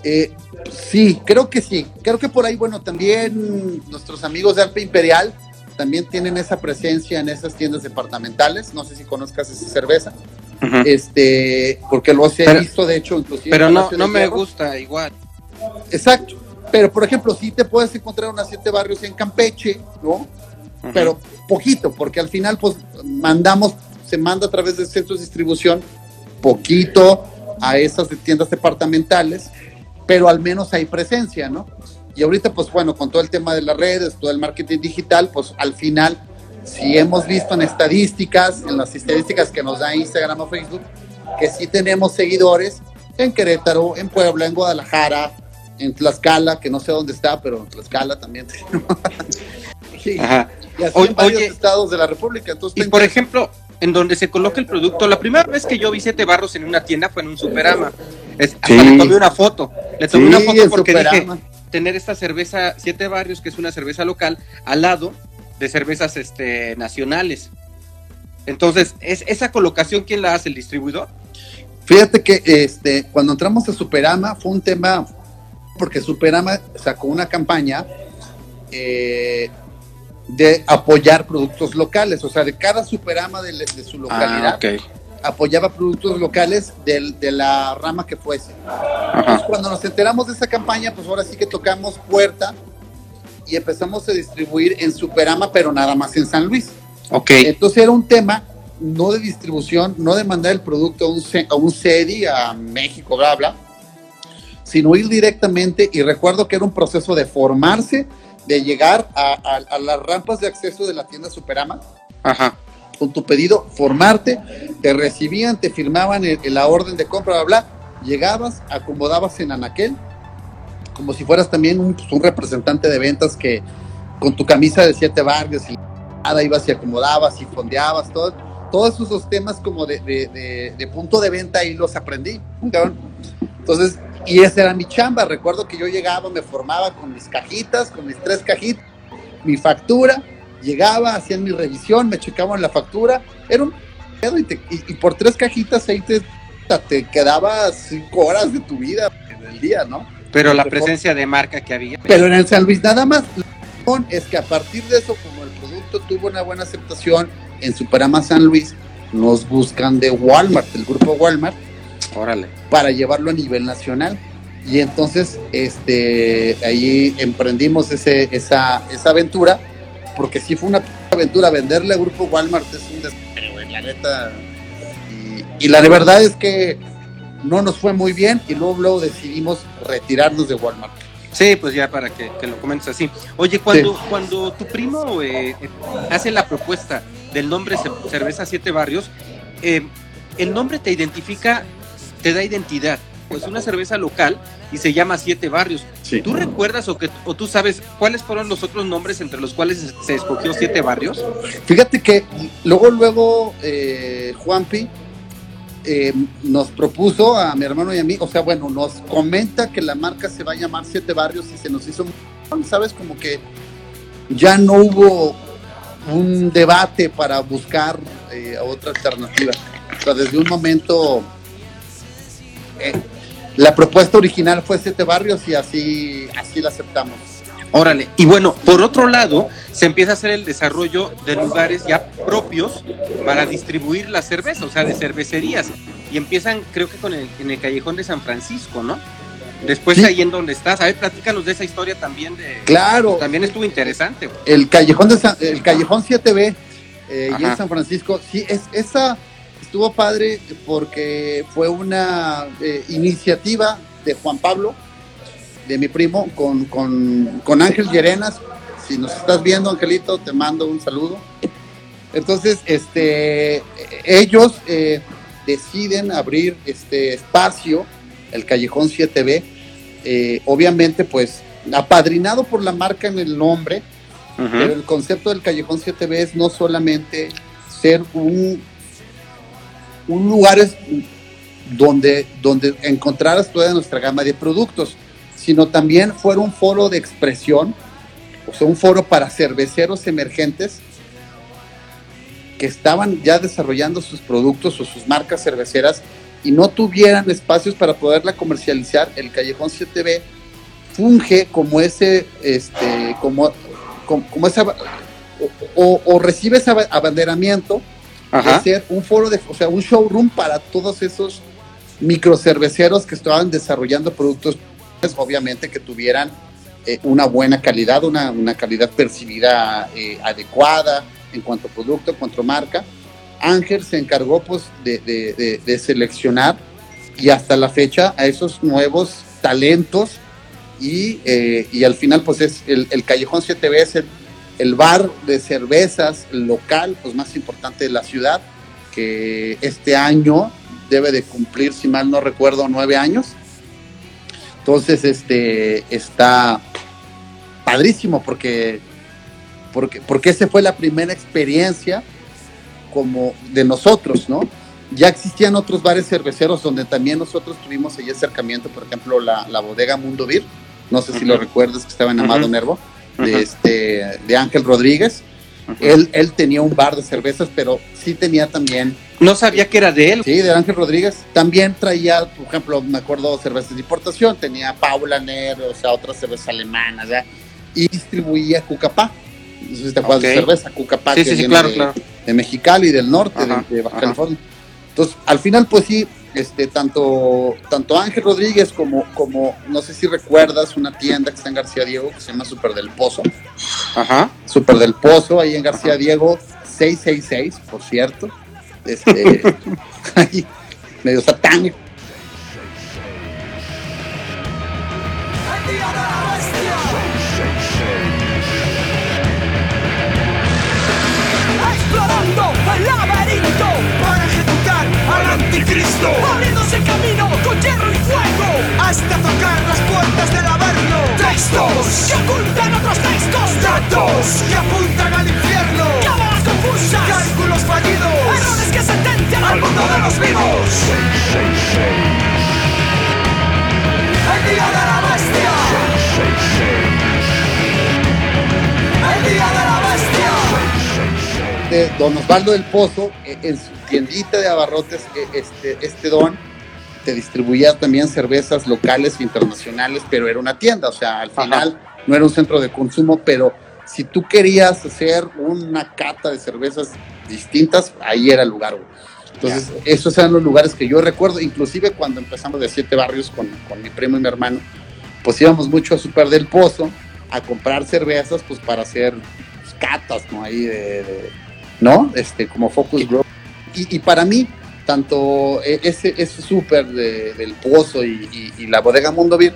Eh, sí, creo que sí. Creo que por ahí, bueno, también nuestros amigos de Alpe Imperial también tienen esa presencia en esas tiendas departamentales. No sé si conozcas esa cerveza. Este, porque lo he visto, de hecho, inclusive. Pero no, no me gusta igual. Exacto. Pero, por ejemplo, sí te puedes encontrar unas siete barrios en Campeche, ¿no? Pero poquito, porque al final, pues, mandamos, se manda a través de centros de distribución poquito a esas tiendas departamentales, pero al menos hay presencia, ¿no? Y ahorita, pues bueno, con todo el tema de las redes, todo el marketing digital, pues al final, si hemos visto en estadísticas, en las estadísticas que nos da Instagram o Facebook, que sí tenemos seguidores en Querétaro, en Puebla, en Guadalajara, en Tlaxcala, que no sé dónde está, pero en Tlaxcala también tenemos. [laughs] Sí, Ajá. y así Oye, en varios oye, estados de la República. Entonces, Y por ejemplo, en donde se coloca el producto, la primera vez que yo vi siete barros en una tienda fue en un Superama. Es- hasta Sí. le tomé una foto. Le tomé una foto porque dije, Superama. tener esta cerveza Siete Barrios, que es una cerveza local, al lado de cervezas este, nacionales. Entonces, es, esa colocación, ¿quién la hace? ¿El distribuidor? Fíjate que este, cuando entramos a Superama fue un tema, porque Superama sacó una campaña eh, de apoyar productos locales, o sea, de cada Superama de, de su localidad Ah, ok. apoyaba productos locales del- de la rama que fuese. Ajá. Entonces, cuando nos enteramos de esa campaña, pues ahora sí que tocamos puerta y empezamos a distribuir en Superama, pero nada más en San Luis. Ok. Entonces era un tema no de distribución, no de mandar el producto a un, a un CEDI, a México, bla, bla, sino ir directamente, y recuerdo que era un proceso de formarse, de llegar a, a- a las rampas de acceso de la tienda Superama, Ajá. con tu pedido, formarte, te recibían, te firmaban el- la orden de compra, bla, bla, llegabas, acomodabas en Anaquel, como si fueras también un, pues, un representante de ventas que con tu camisa de siete barrios y nada ibas y acomodabas y fondeabas, todo, todos esos temas como de, de- de- de punto de venta ahí los aprendí. Entonces, y esa era mi chamba, recuerdo que yo llegaba, me formaba con mis cajitas, con mis tres cajitas, mi factura, llegaba, hacían mi revisión, me checaban la factura, era un pedo y, te- y- y por tres cajitas ahí te, te quedabas cinco horas de tu vida en el día, ¿no? Pero la presencia de marca que había. Pero en el San Luis nada más. Es que a partir de eso, como el producto tuvo una buena aceptación en Superama San Luis, nos buscan de Walmart, el grupo Walmart, Órale. para llevarlo a nivel nacional. Y entonces, este, ahí emprendimos ese, esa, esa aventura, porque sí fue una aventura venderle al grupo Walmart, es un güey, la neta. Y, y la verdad es que no nos fue muy bien y luego, luego decidimos retirarnos de Walmart. Sí, pues ya para que, que lo comentes así. Oye, cuando, cuando tu primo eh, hace la propuesta del nombre Ce- Cerveza Siete Barrios, eh, el nombre te identifica, te da identidad. Pues una cerveza local y se llama Siete Barrios. Sí. ¿Tú recuerdas o, que, o tú sabes cuáles fueron los otros nombres entre los cuales se- escogió Siete Barrios? Fíjate que luego, luego, eh, Juanpi eh, nos propuso a mi hermano y a mí, o sea, bueno, nos comenta que la marca se va a llamar Siete Barrios y se nos hizo, ¿sabes? Como que ya no hubo un debate para buscar eh, otra alternativa. O sea, desde un momento, eh, la propuesta original fue Siete Barrios y así, así la aceptamos. Órale. Y bueno, por otro lado, se empieza a hacer el desarrollo de lugares ya propios para distribuir la cerveza, o sea, de cervecerías. Y empiezan, creo que con el, en el callejón de San Francisco, ¿no? Después Sí. ahí en donde estás. A ver, platícanos de esa historia también de. Claro, También estuvo interesante. el callejón de San- el callejón 7B eh, y en San Francisco sí es esa estuvo padre porque fue una eh, iniciativa de Juan Pablo de mi primo con, con, con Ángel Llerenas. Si nos estás viendo Angelito te mando un saludo. Entonces este ellos eh, deciden abrir este espacio el callejón 7B eh, obviamente pues apadrinado por la marca en el nombre, Ujú. pero el concepto del Callejón 7B es no solamente ser un, un lugar donde, donde encontraras toda nuestra gama de productos, sino también fuera un foro de expresión, o sea, un foro para cerveceros emergentes que estaban ya desarrollando sus productos o sus marcas cerveceras y no tuvieran espacios para poderla comercializar, el Callejón 7B funge como ese, este, como, como, como esa, o, o- o recibe ese aba- abanderamiento Ajá. de ser un foro de, o sea, un showroom para todos esos microcerveceros que estaban desarrollando productos, pues, obviamente que tuvieran eh, una buena calidad, una, una calidad percibida eh, adecuada en cuanto a producto, en cuanto a marca. Ángel se encargó pues de, de- de- de seleccionar y hasta la fecha a esos nuevos talentos y, eh, y al final pues es el, el Callejón 7B es el, el bar de cervezas local pues más importante de la ciudad que este año debe de cumplir si mal no recuerdo nueve años. Entonces este está padrísimo porque porque porque esa fue la primera experiencia como de nosotros no ya existían otros bares cerveceros donde también nosotros tuvimos ahí acercamiento por ejemplo la, la bodega Mundo Beer. No sé si lo recuerdas que estaba en Amado Ujú. Nervo De este de Ángel Rodríguez él, él tenía un bar de cervezas, pero sí tenía también, No sabía que era de él. sí, de Ángel Rodríguez. También traía, por ejemplo, me acuerdo, cervezas de importación. Tenía Paula Nero, o sea, otras cervezas alemanas, ¿ya? Y distribuía Cucapá. No sé si te acuerdas de Ok. cerveza, Cucapá, Sí, que sí, sí, viene claro, de, claro. de Mexicali, del norte, Ajá, de, de Baja ajá. California. Entonces, al final, pues sí, este, tanto, tanto Ángel Rodríguez como, como, no sé si recuerdas, una tienda que está en García Diego, que se llama Super del Pozo. Ajá. Super del Pozo, ahí en García Ajá. Diego, 666, por cierto. Este, [laughs] ahí, medio satánico. Explorando el anticristo, abriéndose camino con hierro y fuego. Hasta tocar las puertas del averno. Textos que ocultan otros textos, datos que apuntan al infierno, cámaras confusas, cálculos fallidos, errores que sentencian al mundo de los vivos. El día de la bestia. Don Osvaldo del Pozo, eh, en su tiendita de abarrotes, eh, este, este don te distribuía también cervezas locales e internacionales, pero era una tienda, o sea, al Ajá. final no era un centro de consumo, pero si tú querías hacer una cata de cervezas distintas, ahí era el lugar. güey. Entonces, esos eran los lugares que yo recuerdo, inclusive cuando empezamos de Siete Barrios con, con mi primo y mi hermano, pues íbamos mucho a Super del Pozo a comprar cervezas, pues para hacer catas, ¿no? Ahí de, de- ¿no? Este, como Focus Group. Y, y para mí, tanto eh, ese, ese súper de- del Pozo y, y- y la bodega Mundo Beer,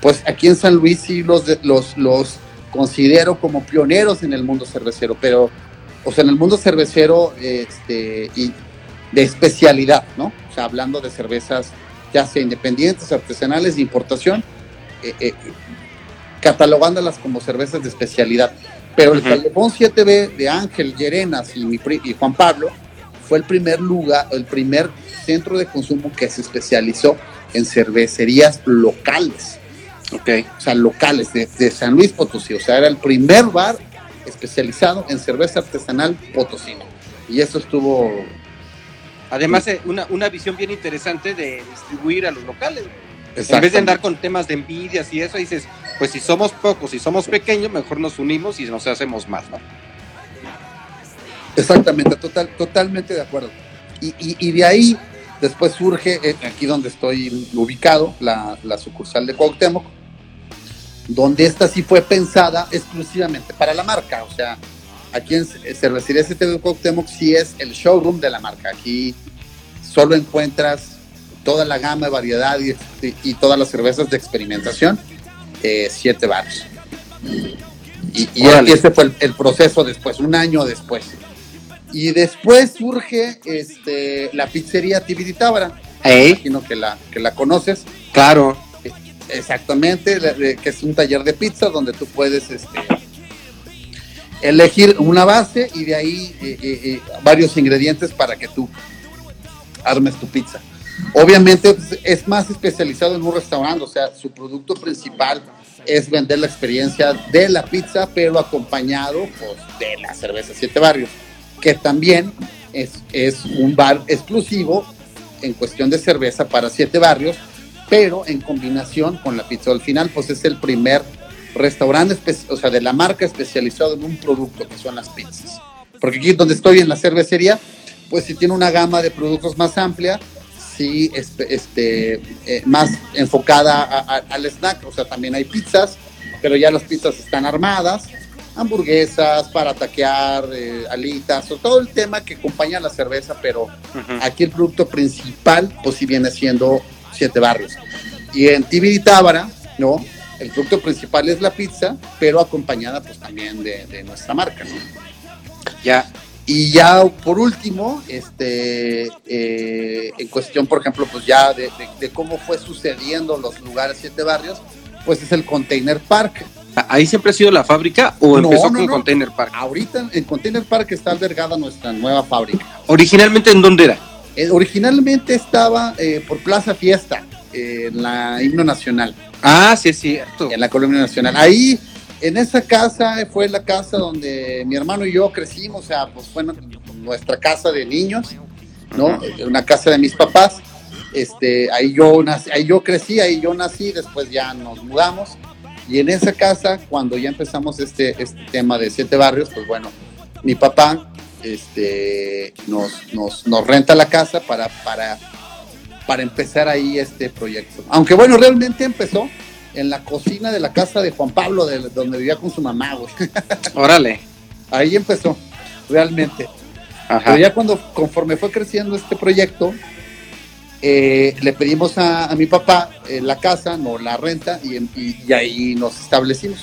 pues aquí en San Luis sí los, los, los considero como pioneros en el mundo cervecero, pero, o sea, en el mundo cervecero este, y de especialidad, ¿no? O sea, hablando de cervezas ya sea independientes, artesanales, de importación, eh, eh, catalogándolas como cervezas de especialidad. Pero el. Callejón 7B de Ángel Llerenas y, mi pri- y Juan Pablo fue el primer lugar, el primer centro de consumo que se especializó en cervecerías locales, Ok. o sea, locales de, de San Luis Potosí. O sea, era el primer bar especializado en cerveza artesanal potosina. Y eso estuvo Además, eh, una, una visión bien interesante de distribuir a los locales. En vez de andar con temas de envidias y eso, dices, pues si somos pocos, si somos pequeños, mejor nos unimos y nos hacemos más, ¿no? Exactamente, total, totalmente de acuerdo. Y, y- y de ahí después surge, eh, aquí donde estoy ubicado, la, la sucursal de Cuauhtémoc, donde esta sí fue pensada exclusivamente para la marca. O sea, aquí en Cervecería de Cuauhtémoc sí es el showroom de la marca. Aquí solo encuentras toda la gama, variedad y, y todas las cervezas de experimentación, eh, siete bares. Y, y ese fue el, el proceso después, un año después. Y después surge este, la pizzería Tibiritábara. ¿Eh? Imagino que la, que la conoces. Claro. Exactamente, que es un taller de pizza donde tú puedes este, elegir una base y de ahí eh, eh, eh, varios ingredientes para que tú armes tu pizza. Obviamente pues, es más especializado en un restaurante, o sea, su producto principal es vender la experiencia de la pizza, pero acompañado pues, de la cerveza Siete Barrios, que también es, es un bar exclusivo en cuestión de cerveza para Siete Barrios, pero en combinación con la pizza. Al final, pues es el primer restaurante, o sea, de la marca especializado en un producto que son las pizzas. Porque aquí donde estoy en la cervecería, pues sí tiene una gama de productos más amplia, sí este, este, eh, más enfocada a- a- al snack, o sea, también hay pizzas, pero ya las pizzas están armadas, hamburguesas para taquear, eh, alitas, o todo el tema que acompaña a la cerveza, pero aquí el producto principal, pues sí viene siendo Siete Barrios. Y en Tibiri Tábara, ¿no? El producto principal es la pizza, pero acompañada pues también de, de nuestra marca, ¿no? Ya. Y ya por último, este, eh, en cuestión, por ejemplo, pues ya de, de- de cómo fue sucediendo los lugares Siete Barrios, pues es el Container Park. ¿Ahí siempre ha sido la fábrica o No, empezó no, con no. Container Park? Ahorita en Container Park está albergada nuestra nueva fábrica. ¿Originalmente en dónde era? Eh, originalmente estaba eh, por Plaza Fiesta, eh, en la himno nacional, Ah, sí es cierto. en la columna nacional. Ahí, en esa casa, fue la casa donde mi hermano y yo crecimos, o sea, pues fue nu- nuestra casa de niños, ¿no? Eh, Una casa de mis papás. Este, ahí yo nací, ahí yo crecí, ahí yo nací, después ya nos mudamos. Y en esa casa, cuando ya empezamos este, este tema de siete barrios, pues bueno, mi papá este, nos, nos, nos renta la casa para, para, para empezar ahí este proyecto. Aunque bueno, realmente empezó en la cocina de la casa de Juan Pablo, de, donde vivía con su mamá, güey. [laughs] Órale. Ahí empezó, realmente. Ajá. Pero ya cuando, conforme fue creciendo este proyecto, eh, le pedimos a, a mi papá eh, la casa, no la renta, y, y- y ahí nos establecimos.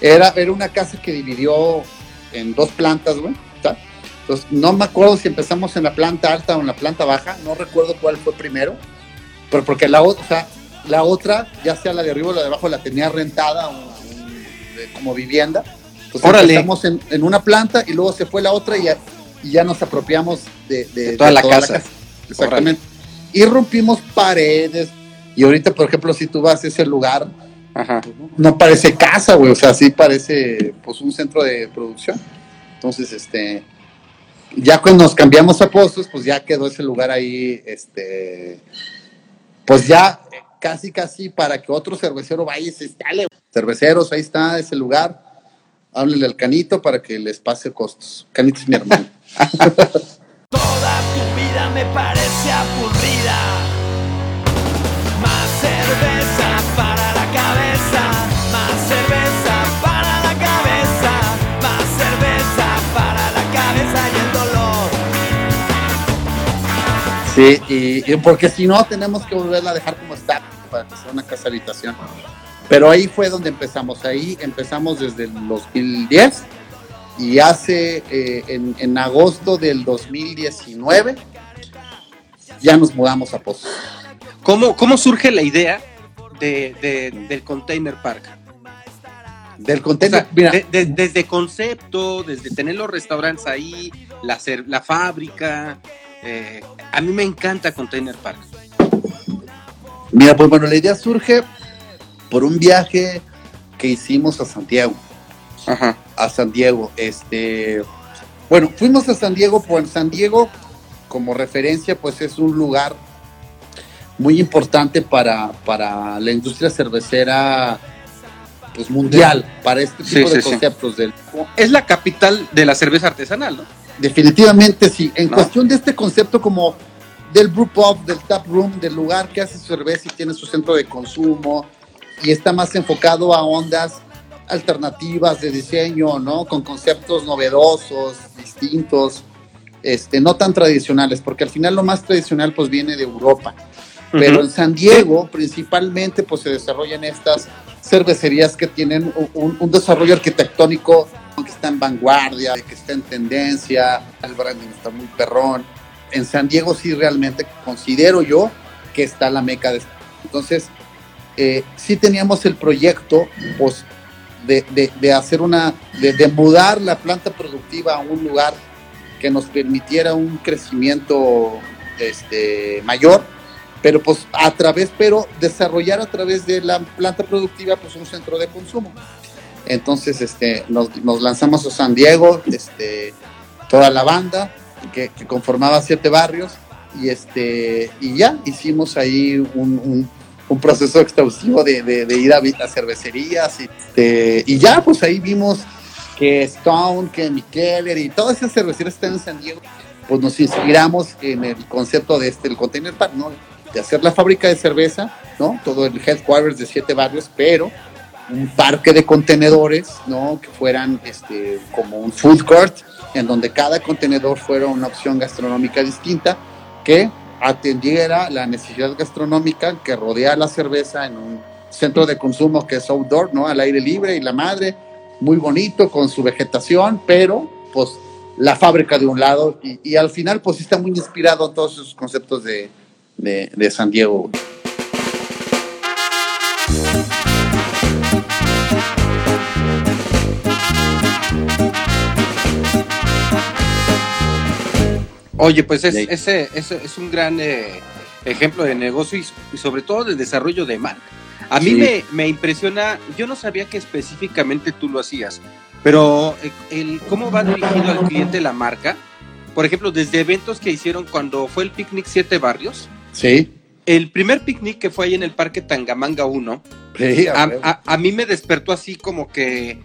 Era, era una casa que dividió en dos plantas, güey. Entonces, no me acuerdo si empezamos en la planta alta o en la planta baja, no recuerdo cuál fue primero, pero porque la otra, o sea, la otra, ya sea la de arriba o la de abajo, la tenía rentada un- como vivienda. Entonces Órale. empezamos en, en una planta y luego se fue la otra y ya, y ya nos apropiamos de, de- De toda de la casa. Exactamente. Y rompimos paredes. Y ahorita, por ejemplo, si tú vas a ese lugar, Ajá. no parece casa, güey. O sea, sí parece pues un centro de producción. Entonces, este, ya cuando nos cambiamos a Pozos, pues ya quedó ese lugar ahí, este, pues ya casi, casi para que otro cervecero vaya y se instale. Cerveceros, ahí está ese lugar. Háblenle al Canito para que les pase costos. Canito es mi hermano. [laughs] Toda tu vida me parece aburrida. Más cerveza para la cabeza. Más cerveza para la cabeza. Más cerveza para la cabeza y el dolor. Sí, y, y porque si no, tenemos que volverla a dejar como está para que sea una casa habitación. Pero ahí fue donde empezamos. Ahí empezamos desde el 2010 y hace eh, en, en agosto del 2019 ya nos mudamos a Pozos. ¿Cómo, ¿Cómo surge la idea de, de- del Container Park? Del O contenedor, sea, mira, de- de- desde concepto, desde tener los restaurantes ahí, la, la fábrica. eh, a mí me encanta Container Park. Mira, pues bueno, la idea surge por un viaje que hicimos a Santiago. Ajá. a San Diego. Este, bueno, fuimos a San Diego, pues San Diego, como referencia, pues es un lugar muy importante para, para la industria cervecera pues mundial, para este Sí, tipo de sí, sí. conceptos. Del, Es la capital de la cerveza artesanal, ¿no? definitivamente sí. En No. cuestión de este concepto como del brew pub, del tap room, del lugar que hace cerveza y tiene su centro de consumo y está más enfocado a ondas alternativas de diseño, ¿no? Con conceptos novedosos, distintos, este, no tan tradicionales, porque al final lo más tradicional pues viene de Europa. Pero en San Diego principalmente pues se desarrollan estas cervecerías que tienen un, un desarrollo arquitectónico que está en vanguardia, que está en tendencia, el branding está muy perrón. En San Diego sí realmente considero yo que está la meca de... Entonces, eh, sí teníamos el proyecto pues, de, hacer una, de, de mudar la planta productiva a un lugar que nos permitiera un crecimiento este, mayor, pero pues a través, pero desarrollar a través de la planta productiva pues un centro de consumo. Entonces este, nos, nos lanzamos a San Diego, este, toda la banda que, que conformaba siete barrios y, este, y ya hicimos ahí un, un- un proceso exhaustivo de, de- de ir a, a cervecerías y, este, y ya pues ahí vimos que Stone, que Mikeller y todas esas cervecerías están en San Diego, pues nos inspiramos en el concepto de este, el Container Park, ¿no? De hacer la fábrica de cerveza, ¿no? Todo el headquarters de siete barrios, pero un parque de contenedores, ¿no? Que fueran este, como un food court, en donde cada contenedor fuera una opción gastronómica distinta que atendiera la necesidad gastronómica que rodea la cerveza en un centro de consumo que es outdoor, ¿no? Al aire libre y la madre, muy bonito con su vegetación, pero pues la fábrica de un lado y, al final pues está muy inspirado en todos esos conceptos de, de San Diego. Oye, pues es, ese, es un gran eh, ejemplo de negocio y, y sobre todo de desarrollo de marca. A mí Sí. me, me impresiona, yo no sabía que específicamente tú lo hacías, pero eh, el, cómo va dirigido al cliente la marca, por ejemplo, desde eventos que hicieron cuando fue el picnic Siete Barrios, Sí, el primer picnic que fue ahí en el Parque Tangamanga 1, sí, a- a mí me despertó así como que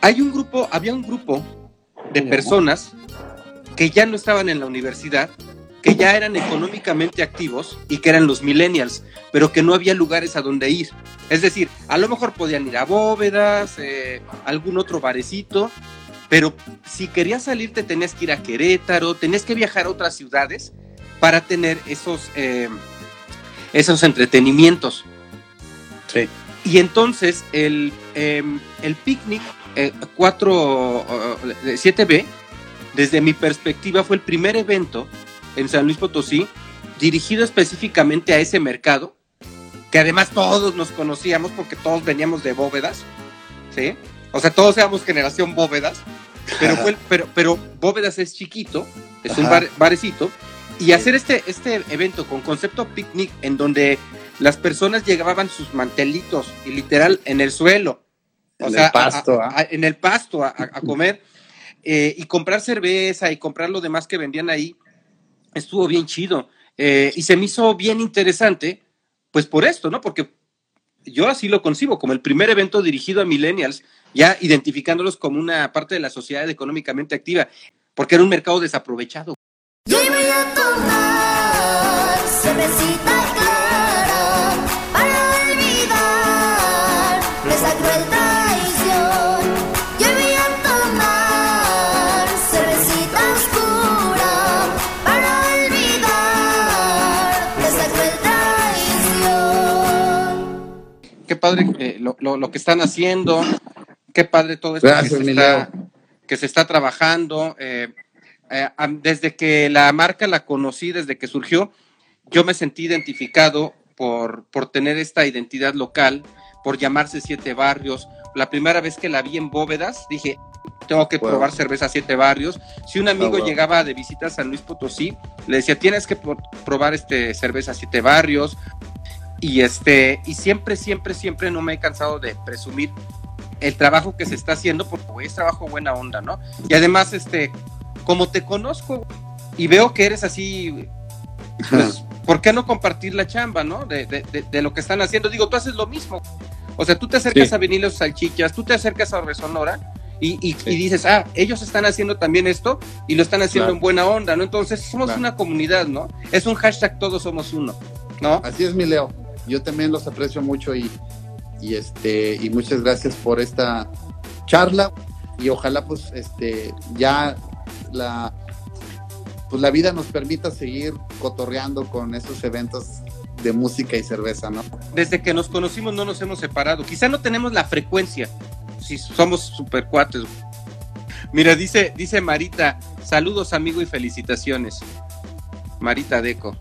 hay un grupo, había un grupo de personas que ya no estaban en la universidad, que ya eran económicamente activos y que eran los millennials, pero que no había lugares a donde ir. Es decir, a lo mejor podían ir a bóvedas, eh, algún otro barecito, pero si querías salir te tenías que ir a Querétaro, tenías que viajar a otras ciudades para tener esos, eh, esos entretenimientos. Sí. Y entonces el, eh, el picnic eh, 4, eh, 7B, desde mi perspectiva, fue el primer evento en San Luis Potosí dirigido específicamente a ese mercado, que además todos nos conocíamos porque todos veníamos de bóvedas, ¿sí? O sea, todos éramos generación bóvedas, pero, fue pero, pero bóvedas es chiquito, es un bar- barecito, y hacer este, este evento con concepto picnic en donde las personas llegaban sus mantelitos y literal en el suelo, o En sea, el pasto, a- ¿ah? en el pasto a comer eh, y comprar cerveza y comprar lo demás que vendían ahí, estuvo bien chido. Eh, y se me hizo bien interesante, pues por esto, ¿no? Porque yo así lo concibo, como el primer evento dirigido a millennials, ya identificándolos como una parte de la sociedad económicamente activa, porque era un mercado desaprovechado. Yo voy a tomar padre eh, lo, lo- lo que están haciendo, qué padre todo esto Gracias, que, se está, Leo. que se está trabajando. eh, eh, desde que la marca la conocí, desde que surgió, yo me sentí identificado por, por tener esta identidad local, por llamarse Siete Barrios. La primera vez que la vi en Bóvedas, dije, tengo que probar cerveza Siete Barrios. Si un amigo wow. llegaba de visita a San Luis Potosí, le decía, tienes que pro- probar este cerveza Siete Barrios. Y este, y siempre, siempre, siempre no me he cansado de presumir el trabajo que se está haciendo, porque güey, es trabajo buena onda, ¿no? Y además, este, como te conozco y veo que eres así, pues, ¿por qué no compartir la chamba, no? De, de- de- de lo que están haciendo. Digo, tú haces lo mismo. O sea, tú te acercas Sí. a Vinilos Salchichas, tú te acercas a Resonora y, y- Sí. y dices, ah, ellos están haciendo también esto y lo están haciendo Claro. en buena onda, ¿no? Entonces, somos Claro. una comunidad, ¿no? Es un hashtag todos somos uno, ¿no? Así es, mi Leo. Yo también los aprecio mucho y, este y muchas gracias por esta charla y ojalá pues este ya la pues la vida nos permita seguir cotorreando con esos eventos de música y cerveza, ¿no? desde que nos conocimos no nos hemos separado. Quizá no tenemos la frecuencia, si somos super cuates. Mira, dice, dice Marita, saludos amigo y felicitaciones. Marita Deco.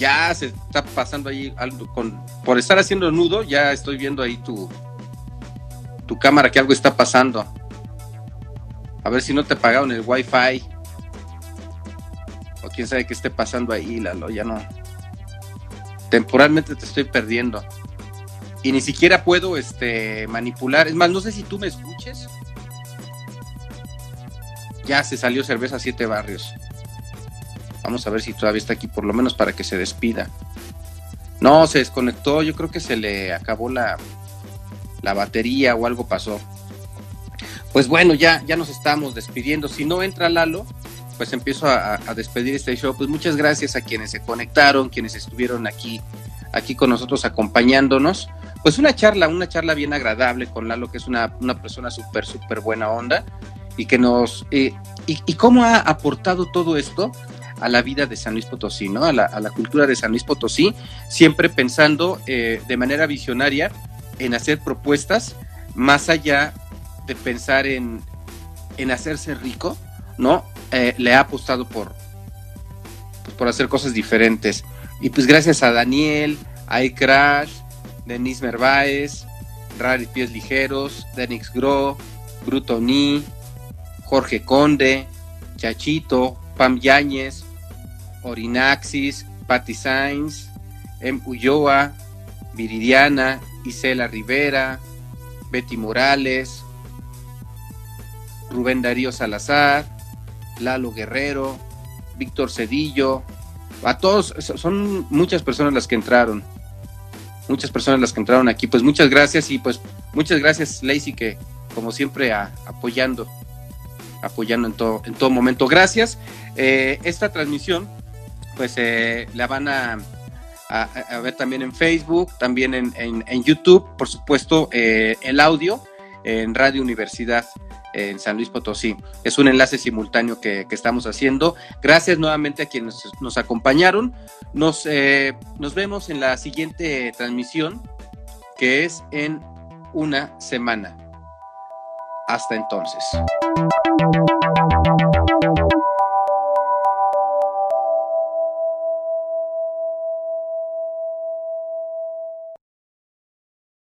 Ya se está pasando ahí algo con. Por estar haciendo nudo, ya estoy viendo ahí tu. Tu cámara que algo está pasando. A ver si no te pagaron el wifi. O quién sabe qué esté pasando ahí, Lalo, ya no. Temporalmente te estoy perdiendo. Y ni siquiera puedo este, manipular. Es más, no sé si tú me escuches. Ya se salió cerveza siete barrios. Vamos a ver si todavía está aquí, por lo menos para que se despida. No, se desconectó. Yo creo que se le acabó la, la batería o algo pasó. Pues bueno, ya, ya nos estamos despidiendo. Si no entra Lalo, pues empiezo a, despedir este show. Pues muchas gracias a quienes se conectaron, quienes estuvieron aquí, aquí con nosotros acompañándonos. Pues una charla, una charla bien agradable con Lalo, que es una, una persona súper, súper buena onda y que nos... eh, y, y cómo ha aportado todo esto a la vida de San Luis Potosí, ¿no? A la, a la cultura de San Luis Potosí, siempre pensando eh, de manera visionaria en hacer propuestas más allá de pensar en, en hacerse rico, ¿no? Eh, le ha apostado por, pues, por hacer cosas diferentes. Y pues gracias a Daniel, a iCrash, Denise Merváez, Rari Pies Ligeros, Denix Gro, Bruto Ni, Jorge Conde, Chachito, Pam Yáñez, Orinaxis, Patty Sainz, Em Ulloa, Viridiana, Isela Rivera, Betty Morales, Rubén Darío Salazar, Lalo Guerrero, Víctor Cedillo, a todos, so- son muchas personas las que entraron, muchas personas las que entraron aquí, pues muchas gracias y pues muchas gracias Lacey que como siempre a- apoyando, apoyando en todo, en todo momento. Gracias. Eh, esta transmisión pues eh, la van a, ver también en Facebook, también en, YouTube, por supuesto, eh, el audio en Radio Universidad en San Luis Potosí. Es un enlace simultáneo que, que estamos haciendo. Gracias nuevamente a quienes nos acompañaron. Nos, eh, nos vemos en la siguiente transmisión, que es en una semana. Hasta entonces.